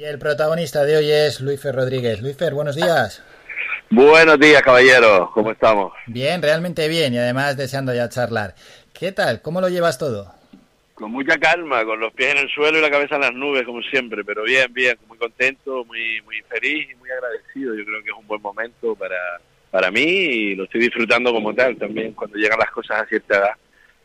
Y el protagonista de hoy es Luisfer Rodríguez. Luisfer, buenos días. Buenos días, caballero. ¿Cómo estamos? Bien, realmente bien y además deseando ya charlar. ¿Qué tal? ¿Cómo lo llevas todo? Con mucha calma, con los pies en el suelo y la cabeza en las nubes, como siempre, pero bien, bien, muy contento, muy, muy feliz y muy agradecido. Yo creo que es un buen momento para, para mí y lo estoy disfrutando como tal también cuando llegan las cosas a cierta edad.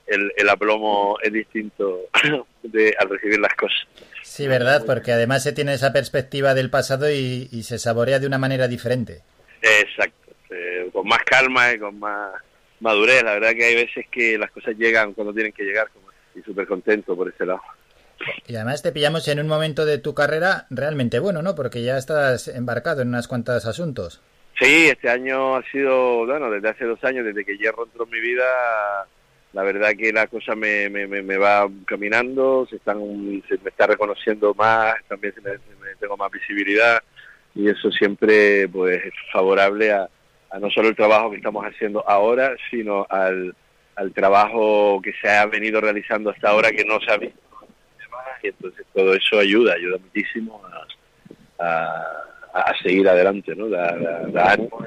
El, el aplomo es distinto de, al recibir las cosas. Sí, verdad, porque además se tiene esa perspectiva del pasado y, y se saborea de una manera diferente. Exacto, eh, con más calma y con más madurez. La verdad que hay veces que las cosas llegan cuando tienen que llegar como, y súper contento por ese lado. Y además te pillamos en un momento de tu carrera realmente bueno, ¿no? Porque ya estás embarcado en unas cuantas asuntos. Sí, este año ha sido, bueno, desde hace dos años, desde que Hierro entró en mi vida, la verdad que la cosa me, me, me va caminando, se están se me está reconociendo más, también se me, tengo más visibilidad y eso siempre pues es favorable a, no solo el trabajo que estamos haciendo ahora, sino al, al trabajo que se ha venido realizando hasta ahora que no se ha visto y entonces todo eso ayuda, ayuda muchísimo a, a, seguir adelante, ¿no? Da, ánimo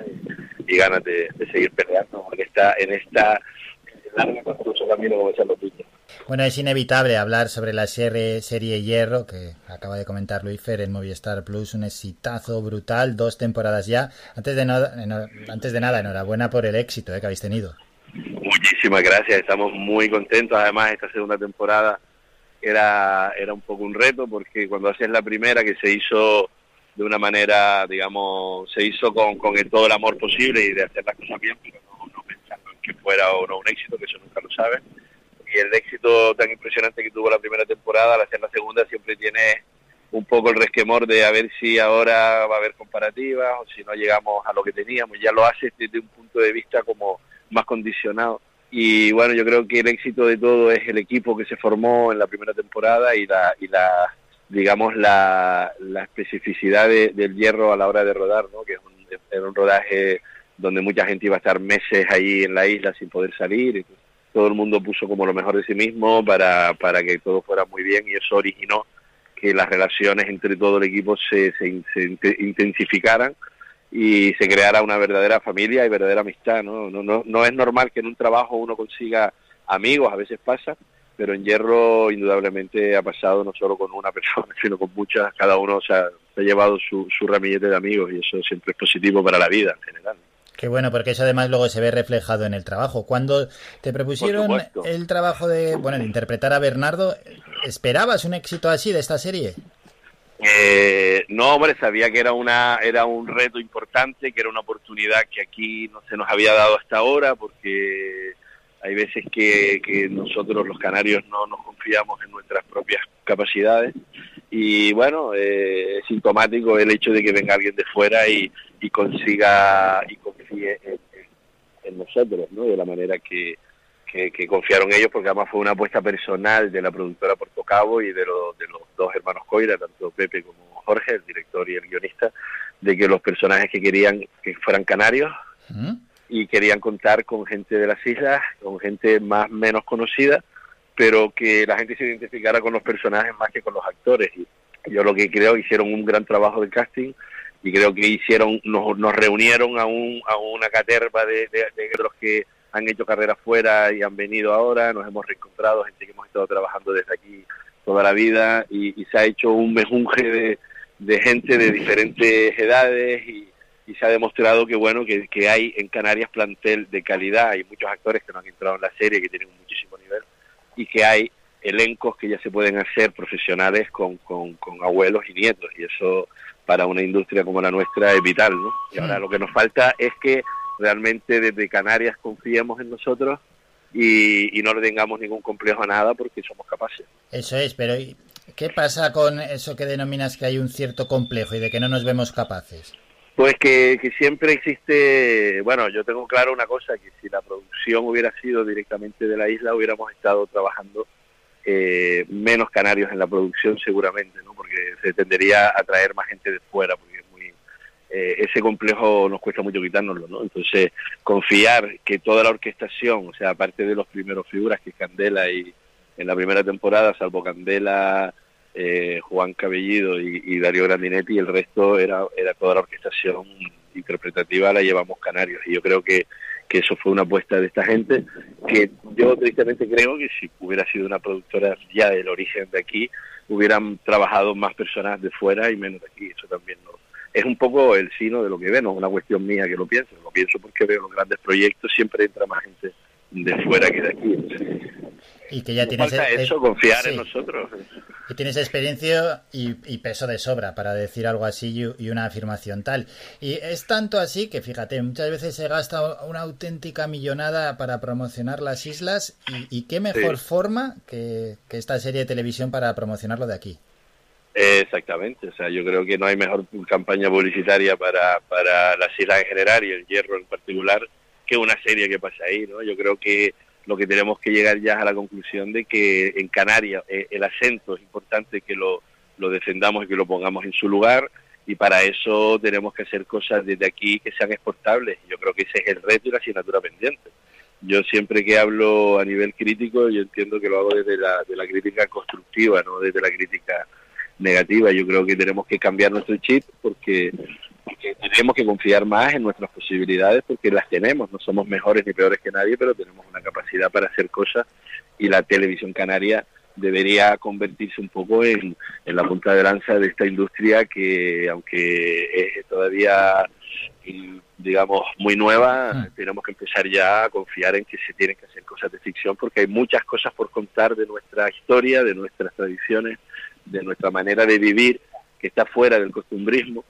y, ganas de, seguir peleando en esta, en esta larga construcción camino como decían los niños. Bueno, es inevitable hablar sobre la serie, serie Hierro, que acaba de comentar Luis Fer en Movistar Plus, un exitazo brutal, dos temporadas ya. Antes de, no, antes de nada, enhorabuena por el éxito eh, que habéis tenido. Muchísimas gracias, estamos muy contentos. Además, esta segunda temporada era, era un poco un reto, porque cuando haces la primera, que se hizo de una manera, digamos, se hizo con, con el, todo el amor posible y de hacer las cosas bien, pero no, no pensando en que fuera o no un éxito, que eso nunca lo sabes y el éxito tan impresionante que tuvo la primera temporada, al hacer la segunda siempre tiene un poco el resquemor de a ver si ahora va a haber comparativas o si no llegamos a lo que teníamos. Ya lo haces desde un punto de vista como más condicionado. Y bueno, yo creo que el éxito de todo es el equipo que se formó en la primera temporada y la, y la digamos, la, la especificidad de, del hierro a la hora de rodar, ¿no? que es un, era un rodaje donde mucha gente iba a estar meses ahí en la isla sin poder salir. Todo el mundo puso como lo mejor de sí mismo para, para que todo fuera muy bien y eso originó que las relaciones entre todo el equipo se, se, se intensificaran y se creara una verdadera familia y verdadera amistad. ¿no? No, no, no es normal que en un trabajo uno consiga amigos, a veces pasa, pero en Hierro indudablemente ha pasado no solo con una persona, sino con muchas, cada uno o sea, se ha llevado su, su ramillete de amigos y eso siempre es positivo para la vida en general. Qué bueno, porque eso además luego se ve reflejado en el trabajo. Cuando te propusieron el trabajo de, bueno, de interpretar a Bernardo, ¿esperabas un éxito así de esta serie? Eh, no, hombre, sabía que era una era un reto importante, que era una oportunidad que aquí no se nos había dado hasta ahora, porque hay veces que, que nosotros los canarios no nos confiamos en nuestras propias capacidades y bueno, eh, es sintomático el hecho de que venga alguien de fuera y, y consiga y confíe en, en, nosotros, ¿no? De la manera que, que, que, confiaron ellos, porque además fue una apuesta personal de la productora Puerto Cabo y de, lo, de los dos hermanos Coira, tanto Pepe como Jorge, el director y el guionista, de que los personajes que querían que fueran canarios ¿Mm? y querían contar con gente de las islas, con gente más menos conocida, pero que la gente se identificara con los personajes más que con los actores. Y yo lo que creo hicieron un gran trabajo de casting y creo que hicieron nos, nos reunieron a, un, a una caterva de, de, de los que han hecho carrera fuera y han venido ahora, nos hemos reencontrado, gente que hemos estado trabajando desde aquí toda la vida y, se ha hecho un mejunje de, de gente de diferentes edades y, y, se ha demostrado que bueno que, que hay en Canarias plantel de calidad, hay muchos actores que no han entrado en la serie que tienen muchísimo nivel y que hay elencos que ya se pueden hacer profesionales con, con, con, abuelos y nietos y eso para una industria como la nuestra es vital, ¿no? Y ahora lo que nos falta es que realmente desde Canarias confiemos en nosotros y, y no le tengamos ningún complejo a nada porque somos capaces. Eso es, pero ¿qué pasa con eso que denominas que hay un cierto complejo y de que no nos vemos capaces? Pues que, que, siempre existe, bueno, yo tengo claro una cosa, que si la producción hubiera sido directamente de la isla, hubiéramos estado trabajando eh, menos canarios en la producción seguramente, ¿no? Porque se tendería a traer más gente de fuera, porque es muy, eh, ese complejo nos cuesta mucho quitárnoslo, ¿no? Entonces, confiar que toda la orquestación, o sea, aparte de los primeros figuras, que es Candela y en la primera temporada, salvo Candela, eh, Juan Cabellido y, Darío Grandinetti, y el resto era, era toda la orquestación interpretativa, la llevamos Canarios. Y yo creo que, que eso fue una apuesta de esta gente, que yo tristemente creo que si hubiera sido una productora ya del origen de aquí, hubieran trabajado más personas de fuera y menos de aquí. Eso también no, es un poco el sino de lo que ve, no es una cuestión mía que lo pienso, lo pienso porque veo los grandes proyectos, siempre entra más gente de fuera que de aquí. Y que ya tienes falta e- eso, confiar en nosotros. Y tienes experiencia y, peso de sobra para decir algo así y, una afirmación tal. Y es tanto así que, fíjate, muchas veces se gasta una auténtica millonada para promocionar las islas y, qué mejor forma que, esta serie de televisión para promocionarlo de aquí. Exactamente, o sea, yo creo que no hay mejor campaña publicitaria para, para las islas en general y el hierro en particular que una serie que pasa ahí, ¿no? Yo creo que lo que tenemos que llegar ya a la conclusión de que en Canarias eh, el acento es importante que lo, lo defendamos y que lo pongamos en su lugar y para eso tenemos que hacer cosas desde aquí que sean exportables. Yo creo que ese es el reto y la asignatura pendiente. Yo siempre que hablo a nivel crítico, yo entiendo que lo hago desde la, de la crítica constructiva, no desde la crítica negativa. Yo creo que tenemos que cambiar nuestro chip porque porque tenemos que confiar más en nuestras posibilidades porque las tenemos, no somos mejores ni peores que nadie, pero tenemos una capacidad para hacer cosas y la televisión canaria debería convertirse un poco en, la punta de lanza de esta industria que aunque es todavía digamos muy nueva, mm. tenemos que empezar ya a confiar en que se tienen que hacer cosas de ficción porque hay muchas cosas por contar de nuestra historia, de nuestras tradiciones, de nuestra manera de vivir que está fuera del costumbrismo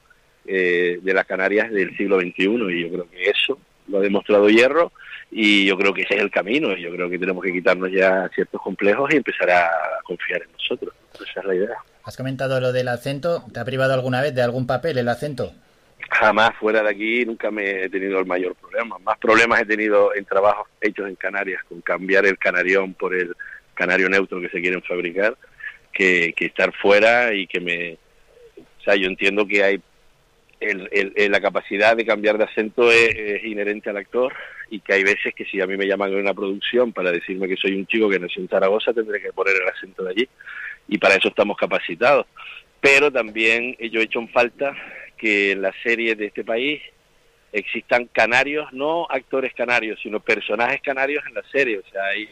eh, de las Canarias del siglo XXI y yo creo que eso lo ha demostrado Hierro y yo creo que ese es el camino yo creo que tenemos que quitarnos ya ciertos complejos y empezar a confiar en nosotros. Esa es la idea. Has comentado lo del acento, ¿te ha privado alguna vez de algún papel el acento? Jamás fuera de aquí nunca me he tenido el mayor problema. Más problemas he tenido en trabajos hechos en Canarias, con cambiar el canarión por el canario neutro que se quieren fabricar, que, que estar fuera y que me... O sea, yo entiendo que hay el, la capacidad de cambiar de acento es, inherente al actor y que hay veces que si a mí me llaman en una producción para decirme que soy un chico que nació en Zaragoza, tendré que poner el acento de allí y para eso estamos capacitados. Pero también yo he hecho en falta que en las series de este país existan canarios, no actores canarios, sino personajes canarios en la serie. O sea, hay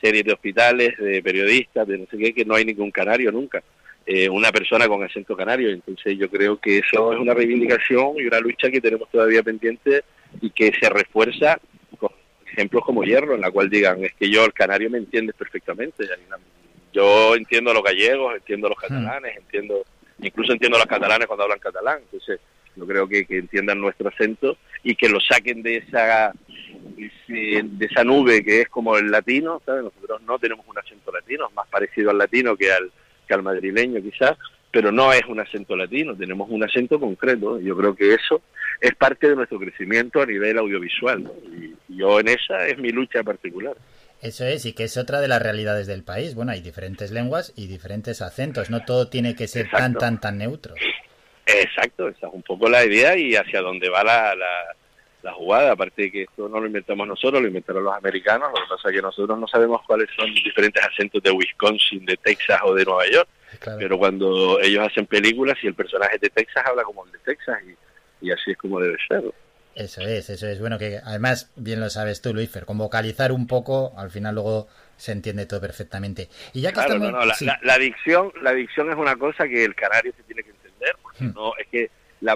series de hospitales, de periodistas, de no sé qué, que no hay ningún canario nunca. Eh, una persona con acento canario. Entonces yo creo que eso es una reivindicación y una lucha que tenemos todavía pendiente y que se refuerza con ejemplos como Hierro, en la cual digan, es que yo el canario me entiende perfectamente. Yo entiendo a los gallegos, entiendo a los hmm. catalanes, entiendo incluso entiendo a los catalanes cuando hablan catalán. Entonces yo creo que, que entiendan nuestro acento y que lo saquen de esa de esa nube que es como el latino, Nosotros no tenemos un acento latino, es más parecido al latino que al al madrileño quizás, pero no es un acento latino, tenemos un acento concreto. Yo creo que eso es parte de nuestro crecimiento a nivel audiovisual y, yo en esa es mi lucha particular. Eso es, y que es otra de las realidades del país. Bueno, hay diferentes lenguas y diferentes acentos, no todo tiene que ser tan, tan, tan neutro. Exacto, esa es un poco la idea y hacia dónde va la, la jugada, aparte de que esto no lo inventamos nosotros, lo inventaron los americanos, lo que pasa es que nosotros no sabemos cuáles son diferentes acentos de Wisconsin, de Texas o de Nueva York, pero cuando ellos hacen películas y el personaje de Texas habla como el de Texas y, así es como debe ser. Eso es, eso es. Bueno, que además, bien lo sabes tú, Luis, con vocalizar un poco, al final luego se entiende todo perfectamente. Y ya que estamos... no, la, la, dicción, la dicción es una cosa que el canario se tiene que entender, porque hmm. no, es que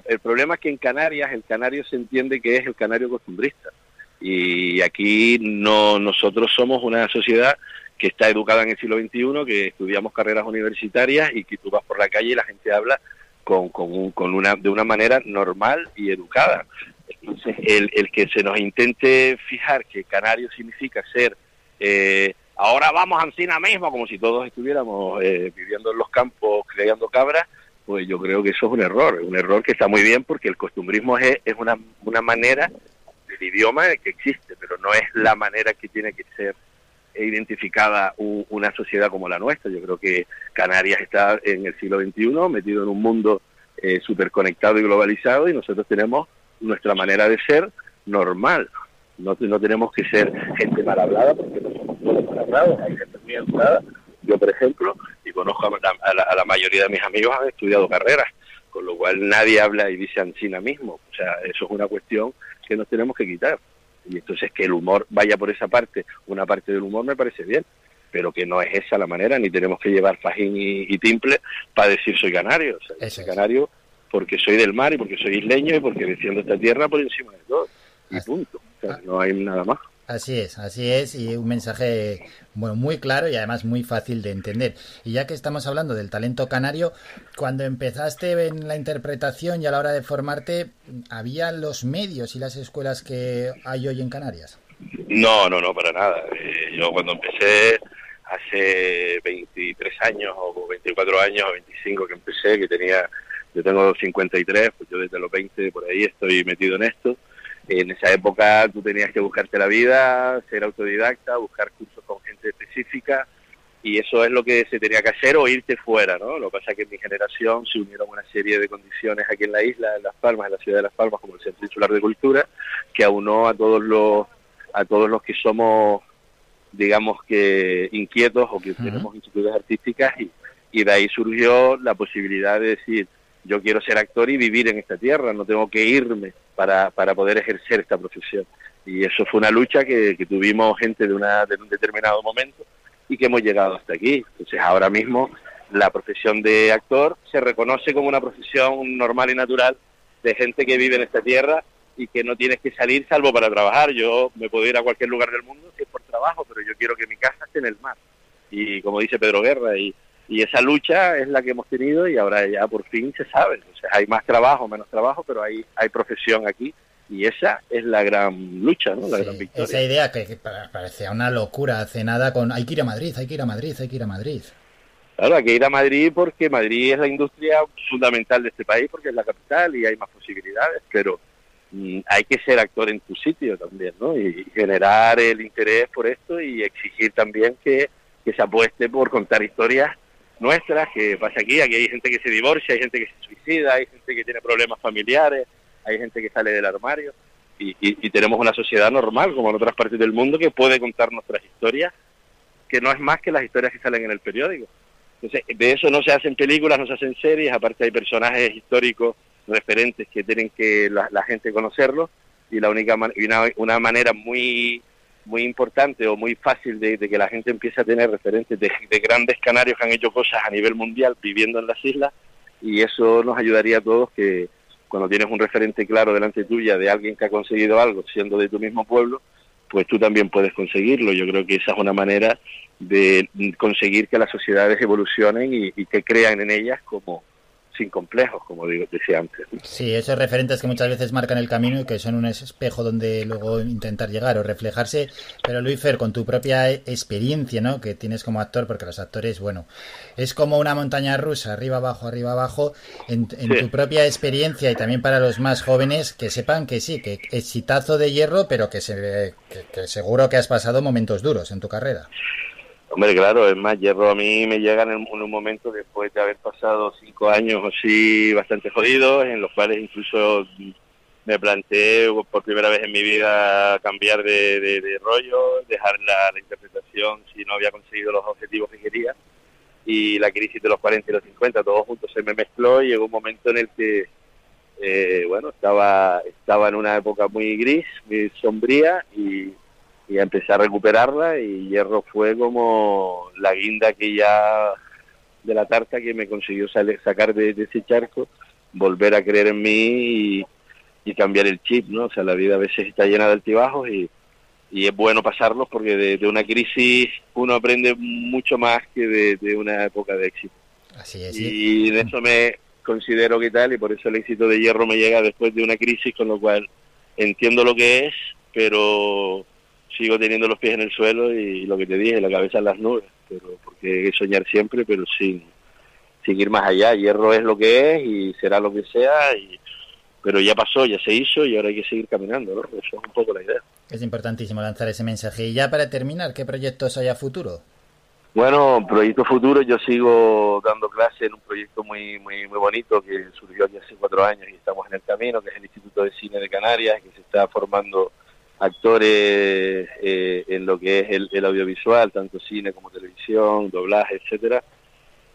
el problema es que en Canarias el canario se entiende que es el canario costumbrista. Y aquí no nosotros somos una sociedad que está educada en el siglo XXI, que estudiamos carreras universitarias y que tú vas por la calle y la gente habla con, con, con una, de una manera normal y educada. Entonces, el, el que se nos intente fijar que canario significa ser, eh, ahora vamos a Ancina mismo, como si todos estuviéramos eh, viviendo en los campos, creando cabras, pues yo creo que eso es un error, un error que está muy bien porque el costumbrismo es, una, una manera del idioma que existe, pero no es la manera que tiene que ser identificada una sociedad como la nuestra. Yo creo que Canarias está en el siglo XXI metido en un mundo eh, súper conectado y globalizado y nosotros tenemos nuestra manera de ser normal. No, no tenemos que ser gente mal hablada porque no somos mal hablados, hay gente muy educada yo por ejemplo, conozco a la, mayoría de mis amigos, han estudiado carreras, con lo cual nadie habla y dice Ancina mismo. O sea, eso es una cuestión que nos tenemos que quitar. Y entonces que el humor vaya por esa parte, una parte del humor me parece bien, pero que no es esa la manera, ni tenemos que llevar fajín y, timple para decir soy canario. O sea, soy canario porque soy del mar y porque soy isleño y porque defiendo esta tierra por encima de todo. Y punto. O sea, no hay nada más. Así es, así es, y un mensaje bueno, muy claro y además muy fácil de entender. Y ya que estamos hablando del talento canario, cuando empezaste en la interpretación y a la hora de formarte, ¿había los medios y las escuelas que hay hoy en Canarias? No, no, no, para nada. Eh, yo cuando empecé hace 23 años o 24 años o 25 que empecé, que tenía, yo tengo 53, pues yo desde los 20 por ahí estoy metido en esto en esa época tú tenías que buscarte la vida, ser autodidacta, buscar cursos con gente específica y eso es lo que se tenía que hacer o irte fuera, ¿no? Lo que pasa es que en mi generación se unieron una serie de condiciones aquí en la isla, en Las Palmas, en la ciudad de Las Palmas, como el Centro Insular de Cultura, que aunó a todos los a todos los que somos, digamos que inquietos o que tenemos instituciones artísticas y, y de ahí surgió la posibilidad de decir, yo quiero ser actor y vivir en esta tierra, no tengo que irme para, para poder ejercer esta profesión. Y eso fue una lucha que, tuvimos gente de, una, de un determinado momento y que hemos llegado hasta aquí. Entonces ahora mismo la profesión de actor se reconoce como una profesión normal y natural de gente que vive en esta tierra y que no tienes que salir salvo para trabajar. Yo me puedo ir a cualquier lugar del mundo si es por trabajo, pero yo quiero que mi casa esté en el mar. Y como dice Pedro Guerra, y y esa lucha es la que hemos tenido y ahora ya por fin se sabe. O sea, hay más trabajo, menos trabajo, pero hay, hay profesión aquí y esa es la gran lucha, ¿no? La gran victoria. Esa idea que, parecía una locura hace nada con hay que ir a Madrid, hay que ir a Madrid, hay que ir a Madrid. Claro, hay que ir a Madrid porque Madrid es la industria fundamental de este país porque es la capital y hay más posibilidades, pero mm, hay que ser actor en tu sitio también, ¿no? Y generar el interés por esto y exigir también que, que se apueste por contar historias nuestras que pasa aquí. Aquí hay gente que se divorcia, hay gente que se suicida, hay gente que tiene problemas familiares, hay gente que sale del armario. Y, y, tenemos una sociedad normal, como en otras partes del mundo, que puede contar nuestras historias, que no es más que las historias que salen en el periódico. Entonces, de eso no se hacen películas, no se hacen series, aparte hay personajes históricos referentes que tienen que la, gente conocerlos, y la única una, una manera muy muy importante o muy fácil de, que la gente empiece a tener referentes de, grandes canarios que han hecho cosas a nivel mundial viviendo en las islas y eso nos ayudaría a todos que cuando tienes un referente claro delante tuya de alguien que ha conseguido algo siendo de tu mismo pueblo, pues tú también puedes conseguirlo. Yo creo que esa es una manera de conseguir que las sociedades evolucionen y que crean en ellas como, sin complejos, como digo, decía antes. Sí, esos referentes que muchas veces marcan el camino y que son un espejo donde luego intentar llegar o reflejarse. Pero Luis Fer, con tu propia experiencia, ¿no? Que tienes como actor, porque los actores, bueno, es como una montaña rusa, arriba abajo, arriba abajo. En, tu propia experiencia y también para los más jóvenes, que sepan que sí, que exitazo de hierro, pero que, se, que seguro que has pasado momentos duros en tu carrera. Hombre, claro, es más, Hierro a mí me llega en, un momento después de haber pasado cinco años así bastante jodidos, en los cuales incluso me planteé por primera vez en mi vida cambiar de, rollo, dejar la, interpretación si no había conseguido los objetivos que quería. Y la crisis de los 40 y los 50, todos juntos se me mezcló y llegó un momento en el que, eh, bueno, estaba, estaba en una época muy gris, muy sombría y y empecé a recuperarla y Hierro fue como la guinda que ya de la tarta que me consiguió sacar de, ese charco, volver a creer en mí y, cambiar el chip, ¿no? O sea, la vida a veces está llena de altibajos y, y es bueno pasarlos porque de, una crisis uno aprende mucho más que de, una época de éxito. Así es. Y en eso me considero que tal y por eso el éxito de Hierro me llega después de una crisis, con lo cual entiendo lo que es, pero sigo teniendo los pies en el suelo y lo que te dije, la cabeza en las nubes, pero porque hay que soñar siempre, pero sin, sin ir más allá. Hierro es lo que es y será lo que sea, y, pero ya pasó, ya se hizo y ahora hay que seguir caminando, ¿no? Eso es un poco la idea. Es importantísimo lanzar ese mensaje. Y ya para terminar, ¿qué proyectos hay a futuro? Bueno, proyecto futuro, yo sigo dando clase en un proyecto muy muy muy bonito que surgió hace cuatro años y estamos en el camino, que es el Instituto de Cine de Canarias, que se está formando actores eh, en lo que es el, audiovisual, tanto cine como televisión, doblaje, etcétera.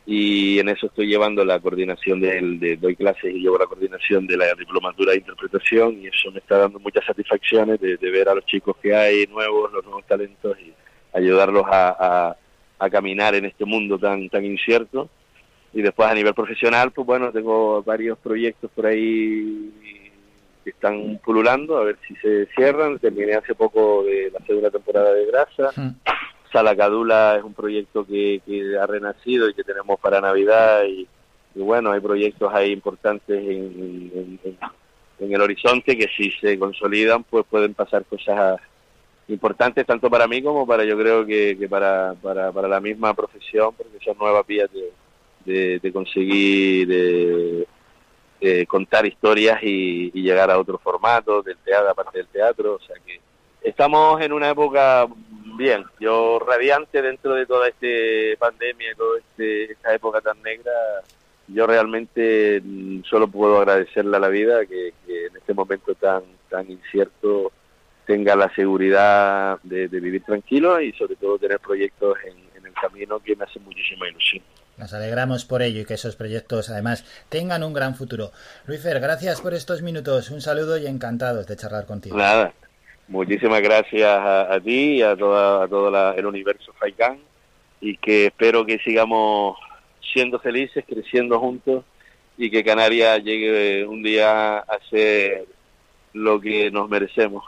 Y en eso estoy llevando la coordinación de, doy clases y llevo la coordinación de la diplomatura de interpretación y eso me está dando muchas satisfacciones de, ver a los chicos que hay nuevos, los nuevos talentos y ayudarlos a, a, caminar en este mundo tan tan incierto. Y después a nivel profesional, pues bueno, tengo varios proyectos por ahí están pululando, a ver si se cierran. Terminé hace poco de la segunda temporada de Grasa. Salacadula es un proyecto que, ha renacido y que tenemos para Navidad. Y, bueno, hay proyectos ahí importantes en, el horizonte que si se consolidan, pues pueden pasar cosas importantes tanto para mí como para yo creo que, para, para, para, la misma profesión, porque son nuevas vías de, de, conseguir... De, eh, contar historias y, llegar a otro formato del teatro, aparte del teatro. O sea que estamos en una época bien, yo radiante dentro de toda esta pandemia, toda este, esta época tan negra. Yo realmente mm, solo puedo agradecerle a la vida que, en este momento tan, tan incierto tenga la seguridad de, vivir tranquilo y sobre todo tener proyectos en, en el camino que me hacen muchísima ilusión. Nos alegramos por ello y que esos proyectos además tengan un gran futuro. Luifer, gracias por estos minutos. Un saludo y encantados de charlar contigo. Nada, muchísimas gracias a, ti y a, toda, a todo el universo Faikán y que espero que sigamos siendo felices, creciendo juntos y que Canarias llegue un día a ser lo que nos merecemos.